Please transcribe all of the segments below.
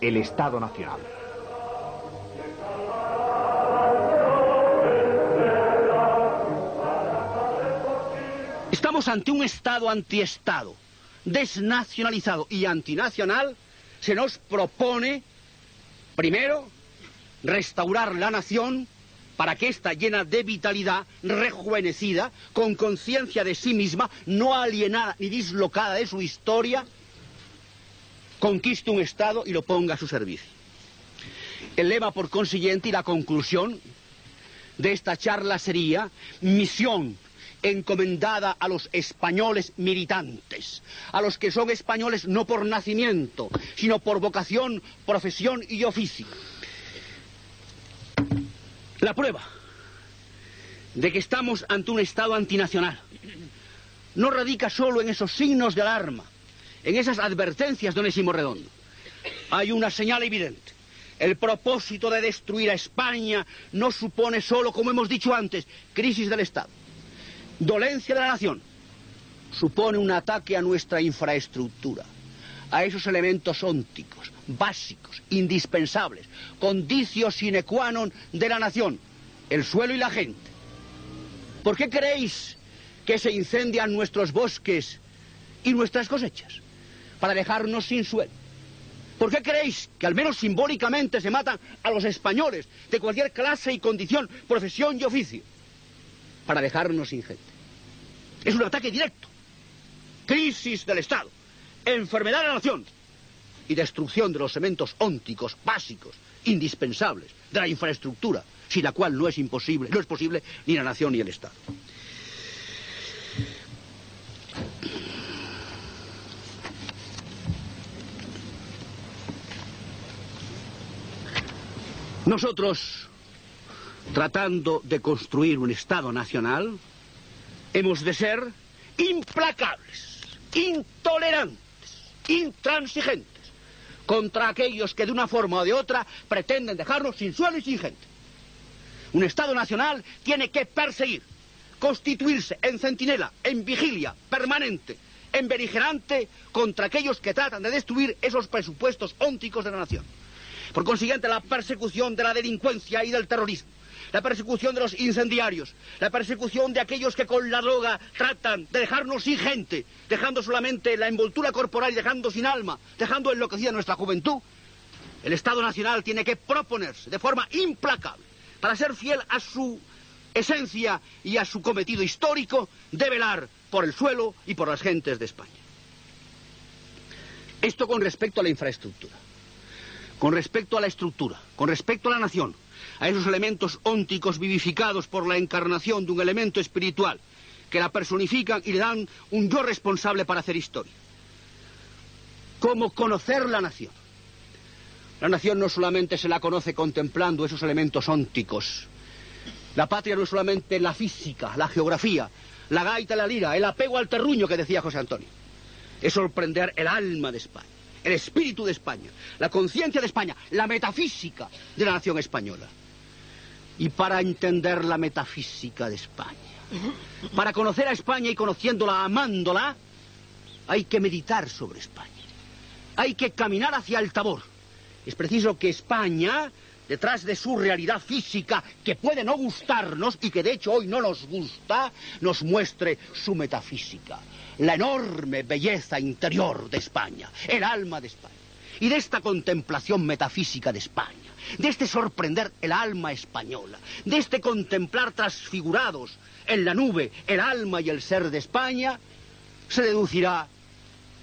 el Estado Nacional. Estamos ante un Estado antiestado, desnacionalizado y antinacional. Se nos propone, primero, restaurar la nación para que ésta llena de vitalidad, rejuvenecida, con conciencia de sí misma, no alienada ni dislocada de su historia, conquiste un Estado y lo ponga a su servicio. El lema, por consiguiente, y la conclusión de esta charla sería misión encomendada a los españoles militantes, a los que son españoles no por nacimiento, sino por vocación, profesión y oficio. La prueba de que estamos ante un Estado antinacional no radica solo en esos signos de alarma, en esas advertencias de Onésimo Redondo. Hay una señal evidente. El propósito de destruir a España no supone solo, como hemos dicho antes, crisis del Estado, dolencia de la nación. Supone un ataque a nuestra infraestructura, a esos elementos ónticos, básicos, indispensables, condicio sine qua non de la nación, el suelo y la gente. ¿Por qué creéis que se incendian nuestros bosques y nuestras cosechas? Para dejarnos sin suelo. ¿Por qué creéis que al menos simbólicamente se matan a los españoles de cualquier clase y condición, profesión y oficio? Para dejarnos sin gente. Es un ataque directo. Crisis del Estado, enfermedad de la nación y destrucción de los elementos ónticos básicos, indispensables, de la infraestructura, sin la cual no es imposible, no es posible ni la nación ni el Estado. Nosotros, tratando de construir un Estado nacional, hemos de ser implacables, intolerantes, intransigentes contra aquellos que de una forma o de otra pretenden dejarnos sin suelo y sin gente. Un Estado nacional tiene que perseguir, constituirse en centinela, en vigilia permanente, en beligerante contra aquellos que tratan de destruir esos presupuestos ónticos de la nación. Por consiguiente, la persecución de la delincuencia y del terrorismo, la persecución de los incendiarios, la persecución de aquellos que con la droga tratan de dejarnos sin gente, dejando solamente la envoltura corporal y dejando sin alma, dejando enloquecida nuestra juventud, el Estado Nacional tiene que proponerse de forma implacable, para ser fiel a su esencia y a su cometido histórico, de velar por el suelo y por las gentes de España. Esto con respecto a la infraestructura con respecto a la estructura, con respecto a la nación, a esos elementos ónticos vivificados por la encarnación de un elemento espiritual, que la personifican y le dan un yo responsable para hacer historia. ¿Cómo conocer la nación? La nación no solamente se la conoce contemplando esos elementos ónticos. La patria no es solamente la física, la geografía, la gaita, la lira, el apego al terruño que decía José Antonio. Es sorprender el alma de España el espíritu de España, la conciencia de España, la metafísica de la nación española. Y para entender la metafísica de España, para conocer a España y conociéndola, amándola, hay que meditar sobre España. Hay que caminar hacia el tabor. Es preciso que España, detrás de su realidad física, que puede no gustarnos y que de hecho hoy no nos gusta, nos muestre su metafísica, la enorme belleza interior de España, el alma de España. Y de esta contemplación metafísica de España, de este sorprender el alma española, de este contemplar transfigurados en la nube el alma y el ser de España, se deducirá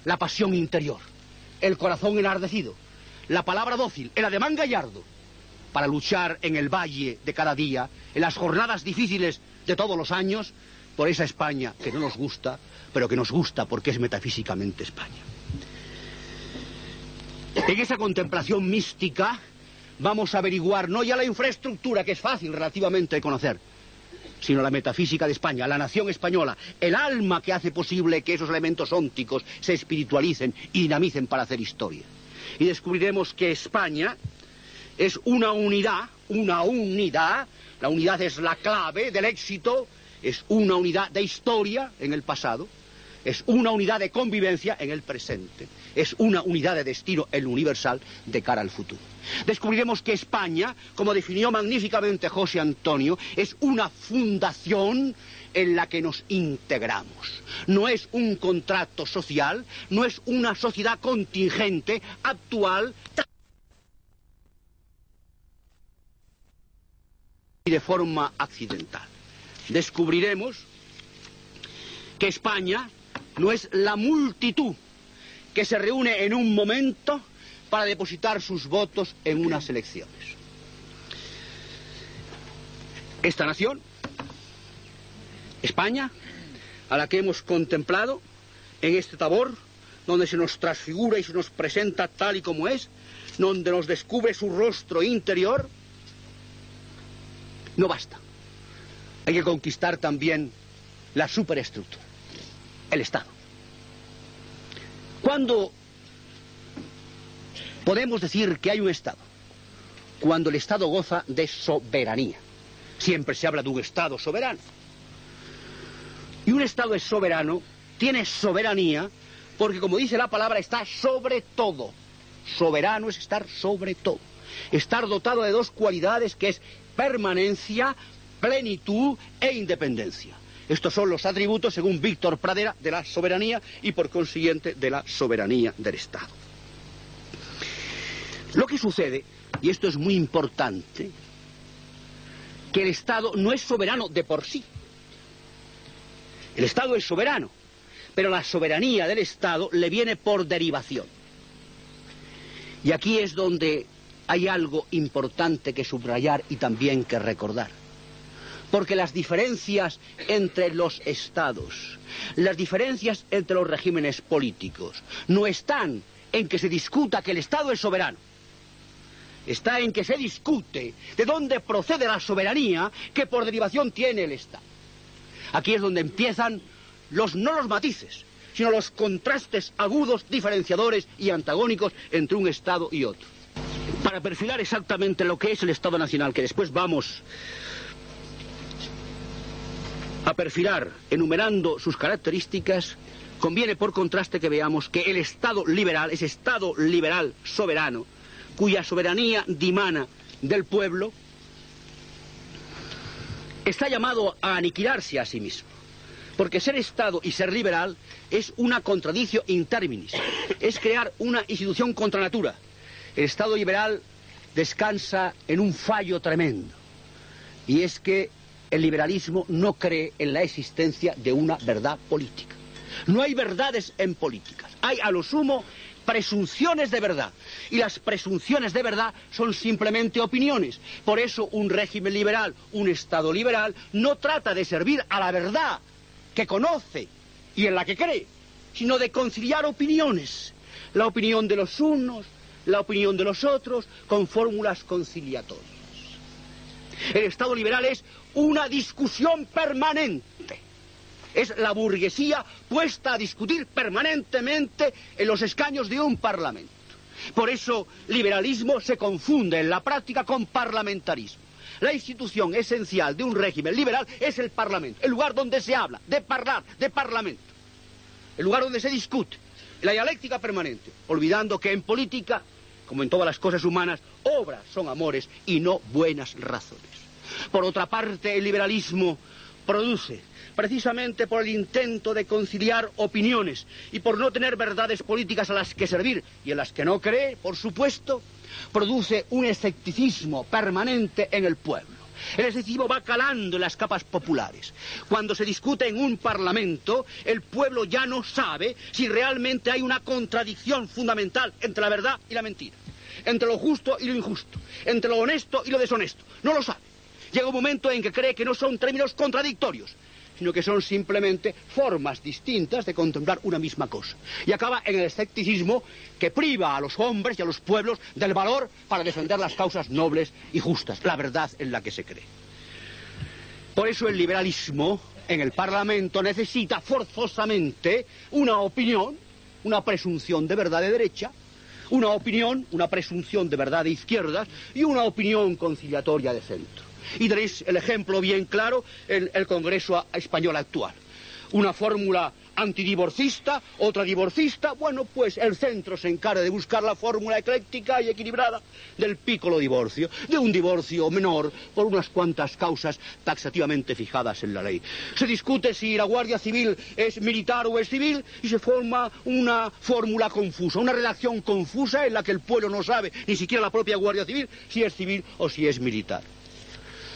la pasión interior, el corazón enardecido, la palabra dócil, el ademán gallardo, para luchar en el valle de cada día, en las jornadas difíciles de todos los años, por esa España que no nos gusta, pero que nos gusta porque es metafísicamente España. En esa contemplación mística vamos a averiguar no ya la infraestructura, que es fácil relativamente de conocer, sino la metafísica de España, la nación española, el alma que hace posible que esos elementos ónticos se espiritualicen y dinamicen para hacer historia. Y descubriremos que España es una unidad, una unidad, la unidad es la clave del éxito, es una unidad de historia en el pasado, es una unidad de convivencia en el presente, es una unidad de destino en lo universal de cara al futuro. Descubriremos que España, como definió magníficamente José Antonio, es una fundación en la que nos integramos. No es un contrato social, no es una sociedad contingente, actual, y de forma accidental. Descubriremos que España no es la multitud que se reúne en un momento para depositar sus votos en unas elecciones. Esta nación, España, a la que hemos contemplado en este tabor, donde se nos transfigura y se nos presenta tal y como es, donde nos descubre su rostro interior, no basta. Hay que conquistar también la superestructura, el Estado. Cuando podemos decir que hay un Estado? Cuando el Estado goza de soberanía. Siempre se habla de un Estado soberano. Y un Estado es soberano, tiene soberanía, porque como dice la palabra, está sobre todo. Soberano es estar sobre todo. Estar dotado de dos cualidades que es permanencia, plenitud e independencia. Estos son los atributos, según Víctor Pradera, de la soberanía y por consiguiente de la soberanía del Estado. Lo que sucede, y esto es muy importante, que el Estado no es soberano de por sí. El Estado es soberano, pero la soberanía del Estado le viene por derivación. Y aquí es donde hay algo importante que subrayar y también que recordar porque las diferencias entre los estados, las diferencias entre los regímenes políticos, no están en que se discuta que el Estado es soberano, está en que se discute de dónde procede la soberanía que por derivación tiene el Estado. Aquí es donde empiezan los no los matices, sino los contrastes agudos, diferenciadores y antagónicos entre un Estado y otro. Para perfilar exactamente lo que es el Estado Nacional, que después vamos a perfilar, enumerando sus características, conviene por contraste que veamos que el Estado liberal, ese Estado liberal soberano, cuya soberanía dimana del pueblo, está llamado a aniquilarse a sí mismo. Porque ser Estado y ser liberal es una contradicción in terminis, es crear una institución contra natura. El Estado liberal descansa en un fallo tremendo, y es que el liberalismo no cree en la existencia de una verdad política. No hay verdades en políticas. Hay a lo sumo presunciones de verdad. Y las presunciones de verdad son simplemente opiniones. Por eso un régimen liberal, un Estado liberal, no trata de servir a la verdad que conoce y en la que cree, sino de conciliar opiniones. La opinión de los unos, la opinión de los otros, con fórmulas conciliatorias. El Estado liberal es una discusión permanente. Es la burguesía puesta a discutir permanentemente en los escaños de un parlamento. Por eso, liberalismo se confunde en la práctica con parlamentarismo. La institución esencial de un régimen liberal es el parlamento, el lugar donde se habla, de hablar, de parlamento, el lugar donde se discute, la dialéctica permanente, olvidando que en política, como en todas las cosas humanas, obras son amores y no buenas razones. Por otra parte, el liberalismo produce, precisamente por el intento de conciliar opiniones y por no tener verdades políticas a las que servir y en las que no cree, por supuesto, produce un escepticismo permanente en el pueblo. El escepticismo va calando en las capas populares. Cuando se discute en un parlamento, el pueblo ya no sabe si realmente hay una contradicción fundamental entre la verdad y la mentira, entre lo justo y lo injusto, entre lo honesto y lo deshonesto. No lo sabe. Llega un momento en que cree que no son términos contradictorios, sino que son simplemente formas distintas de contemplar una misma cosa. Y acaba en el escepticismo que priva a los hombres y a los pueblos del valor para defender las causas nobles y justas, la verdad en la que se cree. Por eso el liberalismo en el Parlamento necesita forzosamente una opinión, una presunción de verdad de derecha, una opinión, una presunción de verdad de izquierdas y una opinión conciliatoria de centro. Y tenéis el ejemplo bien claro en el Congreso español actual. Una fórmula antidivorcista, otra divorcista, bueno, pues el centro se encarga de buscar la fórmula ecléctica y equilibrada del pícolo divorcio, de un divorcio menor por unas cuantas causas taxativamente fijadas en la ley. Se discute si la Guardia Civil es militar o es civil y se forma una fórmula confusa, una redacción confusa en la que el pueblo no sabe, ni siquiera la propia Guardia Civil, si es civil o si es militar.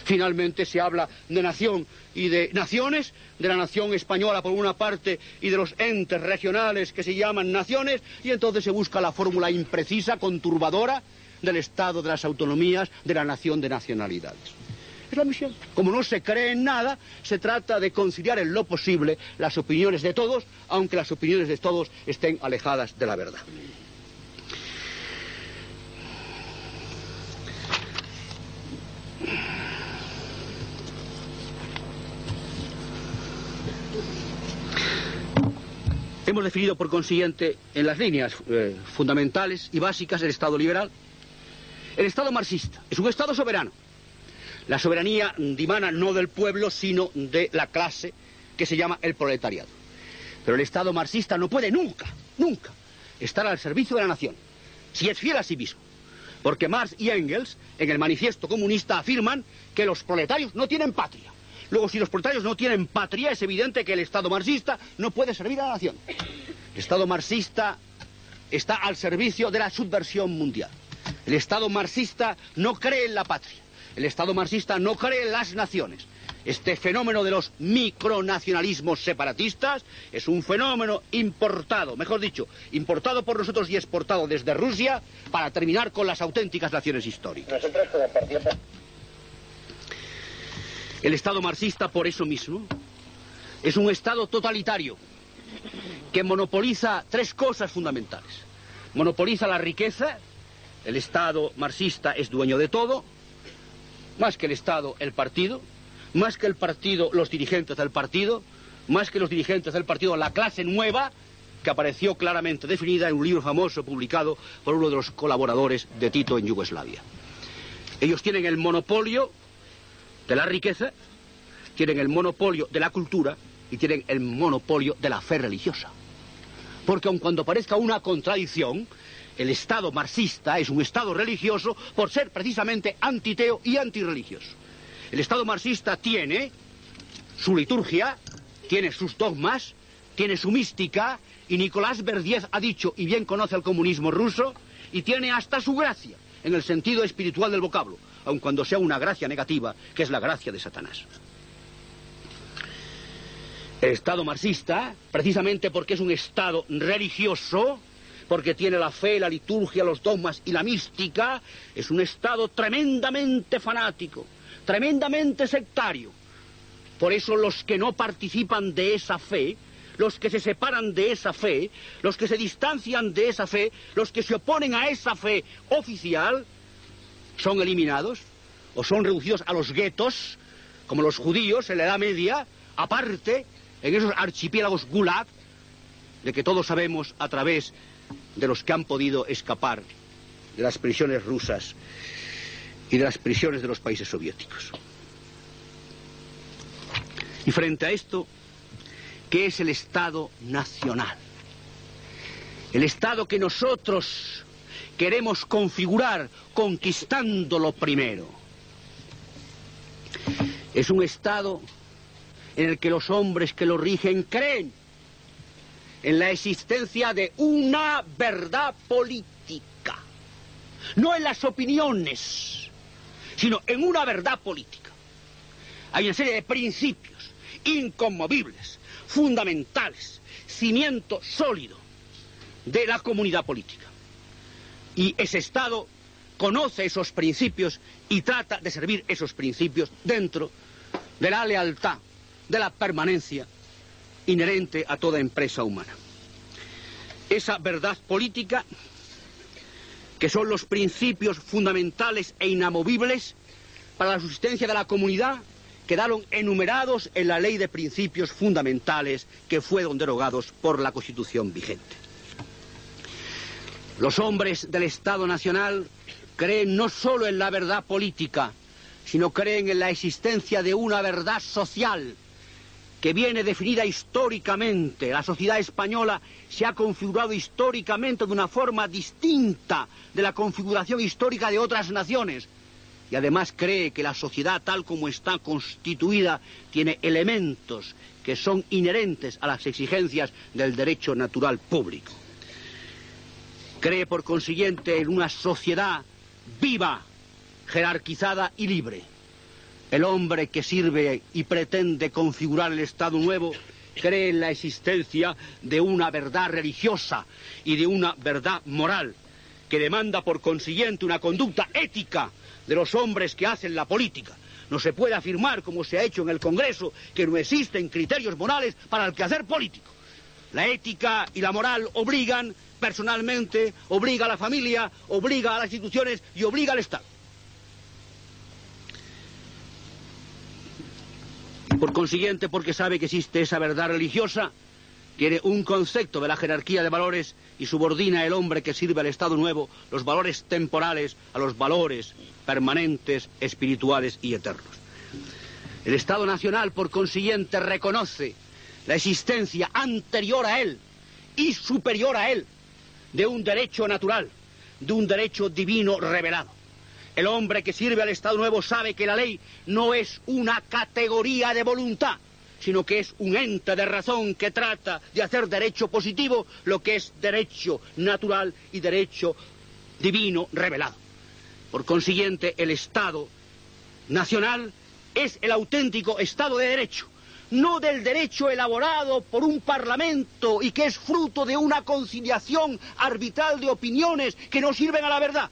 Finalmente se habla de nación y de naciones, de la nación española por una parte y de los entes regionales que se llaman naciones, y entonces se busca la fórmula imprecisa, conturbadora, del Estado de las autonomías, de la nación de nacionalidades. Es la misión. Como no se cree en nada, se trata de conciliar en lo posible las opiniones de todos, aunque las opiniones de todos estén alejadas de la verdad. Hemos definido, por consiguiente, en las líneas eh, fundamentales y básicas el Estado liberal. El Estado marxista es un Estado soberano. La soberanía dimana no del pueblo, sino de la clase que se llama el proletariado. Pero el Estado marxista no puede nunca, nunca, estar al servicio de la nación, si es fiel a sí mismo. Porque Marx y Engels, en el manifiesto comunista, afirman que los proletarios no tienen patria. Luego, si los proletarios no tienen patria, es evidente que el Estado marxista no puede servir a la nación. El Estado marxista está al servicio de la subversión mundial. El Estado marxista no cree en la patria. El Estado marxista no cree en las naciones. Este fenómeno de los micronacionalismos separatistas es un fenómeno importado, mejor dicho, importado por nosotros y exportado desde Rusia para terminar con las auténticas naciones históricas. El Estado marxista, por eso mismo, es un Estado totalitario que monopoliza tres cosas fundamentales. Monopoliza la riqueza, el Estado marxista es dueño de todo, más que el Estado, el partido, más que el partido, los dirigentes del partido, más que los dirigentes del partido, la clase nueva, que apareció claramente definida en un libro famoso publicado por uno de los colaboradores de Tito en Yugoslavia. Ellos tienen el monopolio de la riqueza, tienen el monopolio de la cultura y tienen el monopolio de la fe religiosa. Porque aun cuando parezca una contradicción, el Estado marxista es un Estado religioso por ser precisamente antiteo y antirreligioso. El Estado marxista tiene su liturgia, tiene sus dogmas, tiene su mística, y Nicolás Verdiez ha dicho, y bien conoce el comunismo ruso, y tiene hasta su gracia, en el sentido espiritual del vocablo aun cuando sea una gracia negativa, que es la gracia de Satanás. Estado marxista, precisamente porque es un Estado religioso, porque tiene la fe, la liturgia, los dogmas y la mística, es un Estado tremendamente fanático, tremendamente sectario. Por eso los que no participan de esa fe, los que se separan de esa fe, los que se distancian de esa fe, los que se oponen a esa fe oficial, son eliminados o son reducidos a los guetos, como los judíos en la Edad Media, aparte, en esos archipiélagos gulag, de que todos sabemos a través de los que han podido escapar de las prisiones rusas y de las prisiones de los países soviéticos. Y frente a esto, ¿qué es el Estado nacional? El Estado que nosotros queremos configurar conquistándolo primero. Es un Estado en el que los hombres que lo rigen creen en la existencia de una verdad política, no en las opiniones, sino en una verdad política. Hay una serie de principios inconmovibles, fundamentales, cimiento sólido de la comunidad política. Y ese Estado conoce esos principios y trata de servir esos principios dentro de la lealtad de la permanencia inherente a toda empresa humana. Esa verdad política, que son los principios fundamentales e inamovibles para la subsistencia de la comunidad, quedaron enumerados en la ley de principios fundamentales que fueron derogados por la Constitución vigente. Los hombres del Estado Nacional creen no solo en la verdad política, sino creen en la existencia de una verdad social que viene definida históricamente. La sociedad española se ha configurado históricamente de una forma distinta de la configuración histórica de otras naciones. Y además cree que la sociedad tal como está constituida tiene elementos que son inherentes a las exigencias del derecho natural público. Cree por consiguiente en una sociedad viva, jerarquizada y libre. El hombre que sirve y pretende configurar el Estado nuevo cree en la existencia de una verdad religiosa y de una verdad moral, que demanda por consiguiente una conducta ética de los hombres que hacen la política. No se puede afirmar, como se ha hecho en el Congreso, que no existen criterios morales para el quehacer político. La ética y la moral obligan personalmente, obliga a la familia, obliga a las instituciones y obliga al Estado. Por consiguiente, porque sabe que existe esa verdad religiosa, tiene un concepto de la jerarquía de valores y subordina el hombre que sirve al Estado nuevo los valores temporales a los valores permanentes, espirituales y eternos. El Estado Nacional, por consiguiente, reconoce la existencia anterior a él y superior a él de un derecho natural, de un derecho divino revelado. El hombre que sirve al Estado Nuevo sabe que la ley no es una categoría de voluntad, sino que es un ente de razón que trata de hacer derecho positivo lo que es derecho natural y derecho divino revelado. Por consiguiente, el Estado nacional es el auténtico Estado de Derecho, no del derecho elaborado por un parlamento y que es fruto de una conciliación arbitral de opiniones que no sirven a la verdad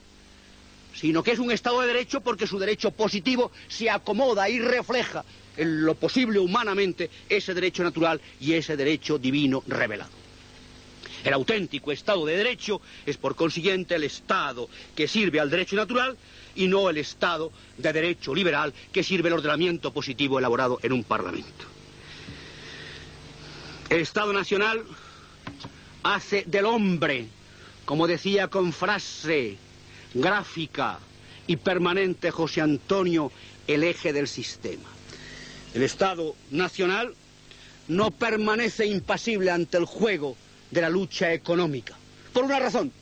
sino que es un Estado de Derecho porque su derecho positivo se acomoda y refleja en lo posible humanamente ese derecho natural y ese derecho divino revelado. El auténtico Estado de Derecho es por consiguiente el Estado que sirve al derecho natural y no el Estado de Derecho liberal que sirve el ordenamiento positivo elaborado en un Parlamento. El Estado Nacional hace del hombre, como decía con frase gráfica y permanente José Antonio el eje del sistema. El Estado Nacional no permanece impasible ante el juego de la lucha económica. Por una razón,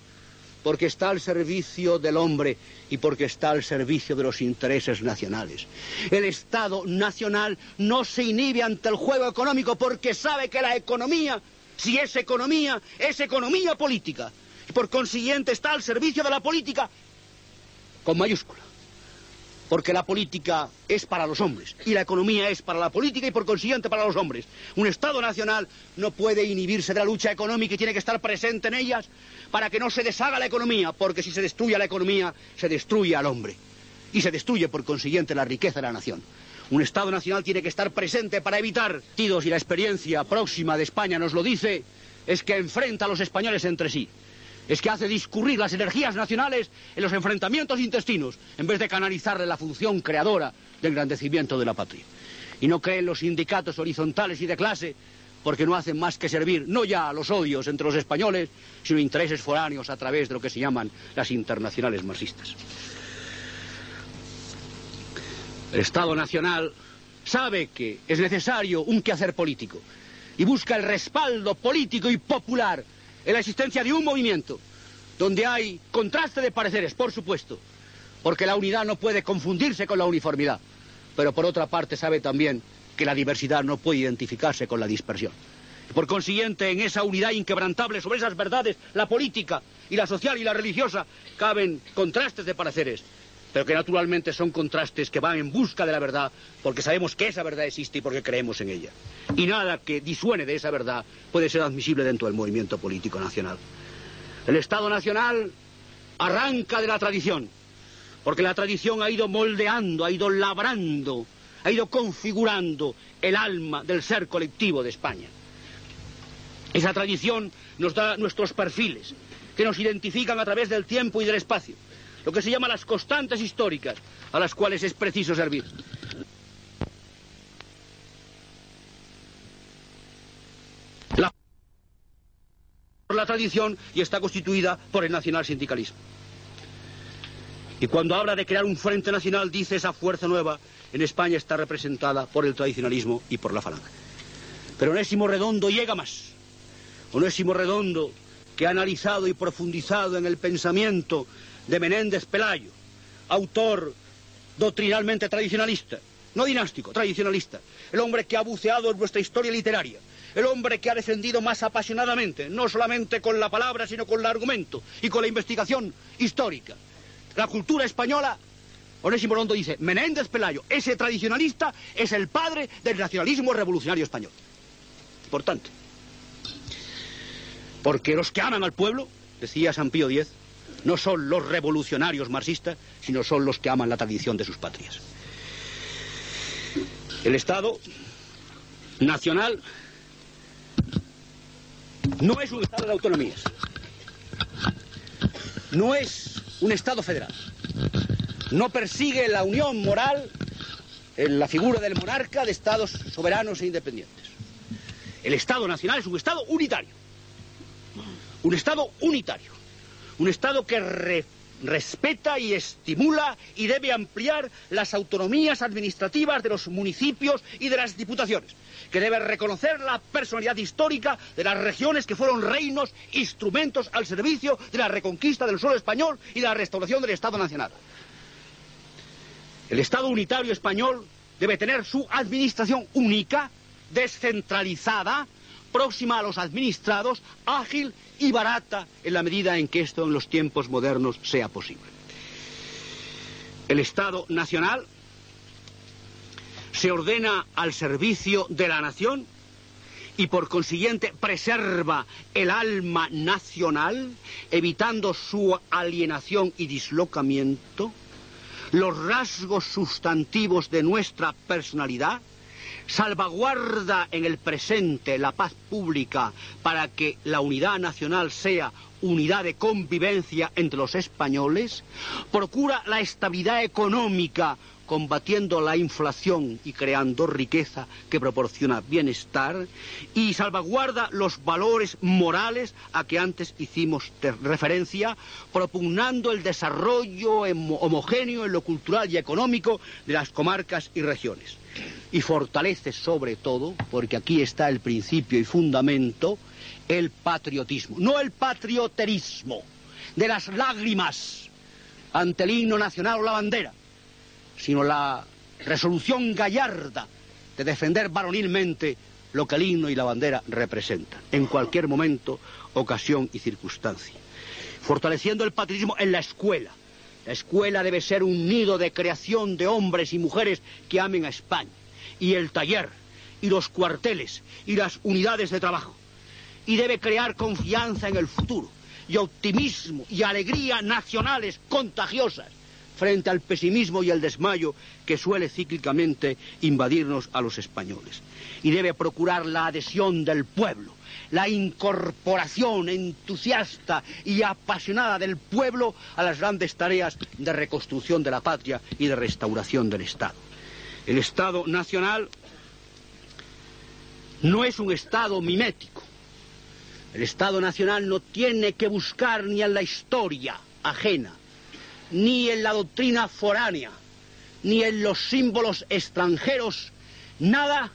porque está al servicio del hombre y porque está al servicio de los intereses nacionales. El Estado Nacional no se inhibe ante el juego económico porque sabe que la economía, si es economía, es economía política. Y por consiguiente está al servicio de la política con mayúscula. Porque la política es para los hombres y la economía es para la política y por consiguiente para los hombres. Un Estado nacional no puede inhibirse de la lucha económica y tiene que estar presente en ellas para que no se deshaga la economía, porque si se destruye la economía, se destruye al hombre. Y se destruye por consiguiente la riqueza de la nación. Un Estado nacional tiene que estar presente para evitar tidos y la experiencia próxima de España nos lo dice, es que enfrenta a los españoles entre sí es que hace discurrir las energías nacionales en los enfrentamientos intestinos, en vez de canalizarle la función creadora de engrandecimiento de la patria. Y no creen los sindicatos horizontales y de clase, porque no hacen más que servir no ya a los odios entre los españoles, sino intereses foráneos a través de lo que se llaman las internacionales marxistas. El Estado Nacional sabe que es necesario un quehacer político y busca el respaldo político y popular en la existencia de un movimiento donde hay contraste de pareceres, por supuesto, porque la unidad no puede confundirse con la uniformidad, pero por otra parte sabe también que la diversidad no puede identificarse con la dispersión. Por consiguiente, en esa unidad inquebrantable sobre esas verdades, la política y la social y la religiosa, caben contrastes de pareceres, pero que naturalmente son contrastes que van en busca de la verdad, porque sabemos que esa verdad existe y porque creemos en ella. Y nada que disuene de esa verdad puede ser admisible dentro del movimiento político nacional. El Estado Nacional arranca de la tradición, porque la tradición ha ido moldeando, ha ido labrando ha ido configurando el alma del ser colectivo de España. Esa tradición nos da nuestros perfiles, que nos identifican a través del tiempo y del espacio, lo que se llama las constantes históricas, a las cuales es preciso servir. La, por la tradición y está constituida por el nacional sindicalismo. Y cuando habla de crear un frente nacional, dice esa fuerza nueva, en España está representada por el tradicionalismo y por la falange. Pero Onésimo Redondo llega más. Onésimo Redondo, que ha analizado y profundizado en el pensamiento de Menéndez Pelayo, autor doctrinalmente tradicionalista, no dinástico, tradicionalista, el hombre que ha buceado en nuestra historia literaria, el hombre que ha defendido más apasionadamente, no solamente con la palabra, sino con el argumento y con la investigación histórica, la cultura española, Onésimo Rondo dice, Menéndez Pelayo, ese tradicionalista, es el padre del nacionalismo revolucionario español. Importante. Porque los que aman al pueblo, decía San Pío X, no son los revolucionarios marxistas, sino son los que aman la tradición de sus patrias. El Estado nacional no es un Estado de autonomías, no es un Estado federal, no persigue la unión moral en la figura del monarca de Estados soberanos e independientes. El Estado nacional es un Estado unitario, un Estado unitario, un Estado que re respeta y estimula y debe ampliar las autonomías administrativas de los municipios y de las diputaciones, que debe reconocer la personalidad histórica de las regiones que fueron reinos, instrumentos al servicio de la reconquista del suelo español y de la restauración del Estado Nacional. El Estado unitario español debe tener su administración única, descentralizada, próxima a los administrados, ágil y barata en la medida en que esto en los tiempos modernos sea posible. El Estado nacional se ordena al servicio de la nación y por consiguiente preserva el alma nacional, evitando su alienación y dislocamiento, los rasgos sustantivos de nuestra personalidad, salvaguarda en el presente la paz pública para que la unidad nacional sea unidad de convivencia entre los españoles, procura la estabilidad económica combatiendo la inflación y creando riqueza que proporciona bienestar y salvaguarda los valores morales a que antes hicimos referencia, propugnando el desarrollo homogéneo en lo cultural y económico de las comarcas y regiones. Y fortalece sobre todo, porque aquí está el principio y fundamento, el patriotismo, no el patrioterismo de las lágrimas ante el himno nacional o la bandera, sino la resolución gallarda de defender varonilmente lo que el himno y la bandera representan, en cualquier momento, ocasión y circunstancia. Fortaleciendo el patriotismo en la escuela. La escuela debe ser un nido de creación de hombres y mujeres que amen a España. Y el taller, y los cuarteles, y las unidades de trabajo. Y debe crear confianza en el futuro, y optimismo, y alegría nacionales contagiosas frente al pesimismo y al desmayo que suele cíclicamente invadirnos a los españoles. Y debe procurar la adhesión del pueblo, la incorporación entusiasta y apasionada del pueblo a las grandes tareas de reconstrucción de la patria y de restauración del Estado. El Estado nacional no es un Estado mimético. El Estado nacional no tiene que buscar ni en la historia ajena ni en la doctrina foránea, ni en los símbolos extranjeros, nada,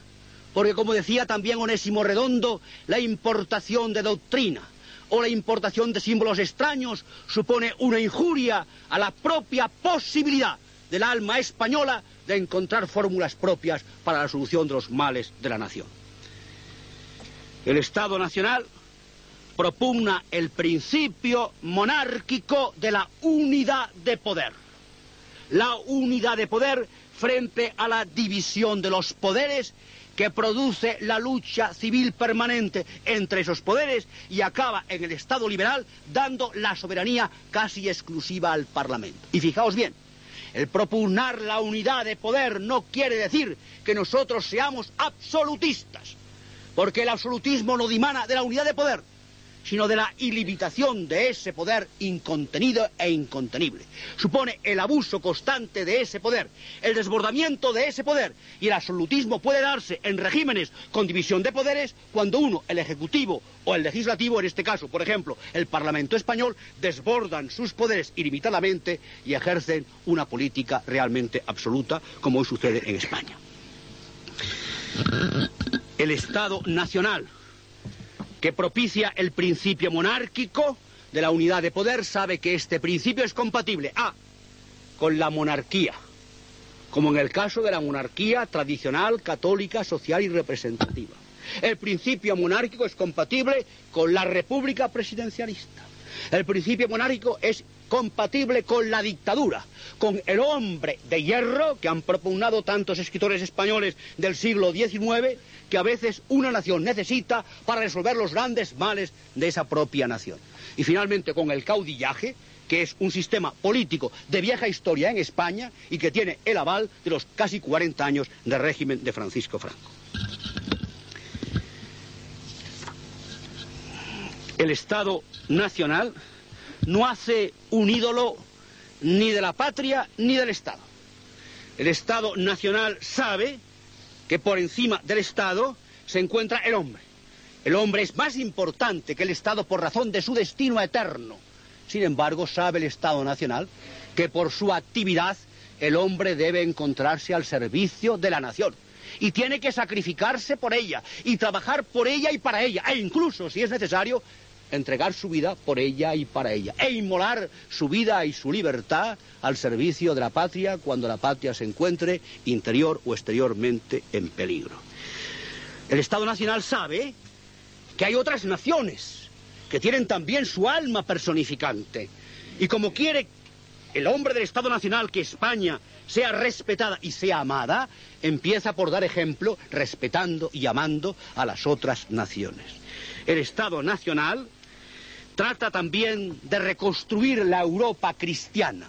porque como decía también Onésimo Redondo, la importación de doctrina o la importación de símbolos extraños supone una injuria a la propia posibilidad del alma española de encontrar fórmulas propias para la solución de los males de la nación. El Estado Nacional propugna el principio monárquico de la unidad de poder. La unidad de poder frente a la división de los poderes que produce la lucha civil permanente entre esos poderes y acaba en el Estado liberal dando la soberanía casi exclusiva al Parlamento. Y fijaos bien, El propugnar la unidad de poder no quiere decir que nosotros seamos absolutistas, porque el absolutismo no dimana de la unidad de poder, sino de la ilimitación de ese poder incontenido e incontenible. Supone el abuso constante de ese poder, el desbordamiento de ese poder, y el absolutismo puede darse en regímenes con división de poderes cuando uno, el Ejecutivo o el Legislativo, en este caso, por ejemplo, el Parlamento español, desbordan sus poderes ilimitadamente y ejercen una política realmente absoluta, como hoy sucede en España. El Estado Nacional que propicia el principio monárquico de la unidad de poder sabe que este principio es compatible A con la monarquía, como en el caso de la monarquía tradicional, católica, social y representativa. El principio monárquico es compatible con la república presidencialista. El principio monárquico es compatible con la dictadura, con el hombre de hierro que han propugnado tantos escritores españoles del siglo XIX que a veces una nación necesita para resolver los grandes males de esa propia nación. Y finalmente con el caudillaje, que es un sistema político de vieja historia en España y que tiene el aval de los casi 40 años de régimen de Francisco Franco. El Estado Nacional no hace un ídolo ni de la patria ni del Estado. El Estado Nacional sabe que por encima del Estado se encuentra el hombre. El hombre es más importante que el Estado por razón de su destino eterno. Sin embargo, sabe el Estado Nacional que por su actividad el hombre debe encontrarse al servicio de la nación. Y tiene que sacrificarse por ella, y trabajar por ella y para ella, e incluso, si es necesario, entregar su vida por ella y para ella, e inmolar su vida y su libertad al servicio de la patria cuando la patria se encuentre interior o exteriormente en peligro. El Estado Nacional sabe que hay otras naciones que tienen también su alma personificante, y como quiere el hombre del Estado Nacional que España sea respetada y sea amada, empieza por dar ejemplo respetando y amando a las otras naciones. El Estado Nacional trata también de reconstruir la Europa cristiana,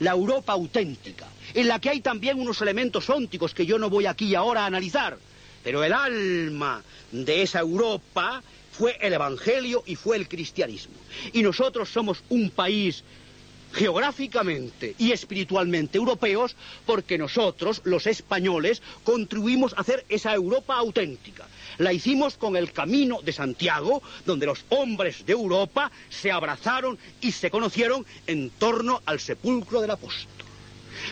la Europa auténtica, en la que hay también unos elementos ónticos que yo no voy aquí ahora a analizar, pero el alma de esa Europa fue el Evangelio y fue el cristianismo. Y nosotros somos un país geográficamente y espiritualmente europeos porque nosotros, los españoles, contribuimos a hacer esa Europa auténtica. La hicimos con el camino de Santiago, donde los hombres de Europa se abrazaron y se conocieron en torno al sepulcro del apóstol.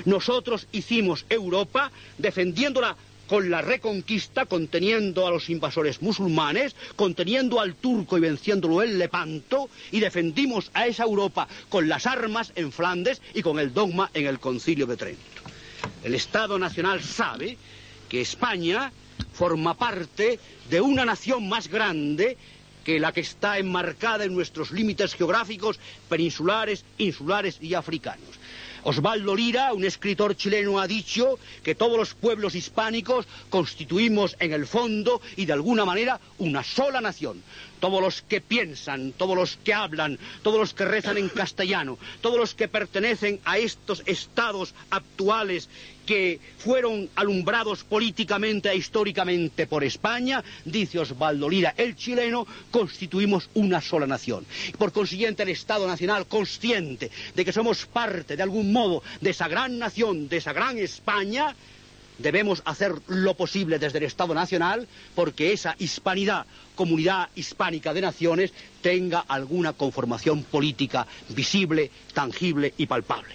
Nosotros hicimos Europa defendiéndola con la reconquista, conteniendo a los invasores musulmanes, conteniendo al turco y venciéndolo en Lepanto, y defendimos a esa Europa con las armas en Flandes y con el dogma en el concilio de Trento. El Estado Nacional sabe que España forma parte de una nación más grande que la que está enmarcada en nuestros límites geográficos peninsulares, insulares y africanos. Osvaldo Lira, un escritor chileno, ha dicho que todos los pueblos hispánicos constituimos en el fondo y de alguna manera una sola nación todos los que piensan, todos los que hablan, todos los que rezan en castellano, todos los que pertenecen a estos estados actuales que fueron alumbrados políticamente e históricamente por España, dice Osvaldo Lira, el chileno, constituimos una sola nación. Por consiguiente, el Estado Nacional, consciente de que somos parte, de algún modo, de esa gran nación, de esa gran España, debemos hacer lo posible desde el Estado Nacional porque esa hispanidad, comunidad hispánica de naciones, tenga alguna conformación política visible, tangible y palpable.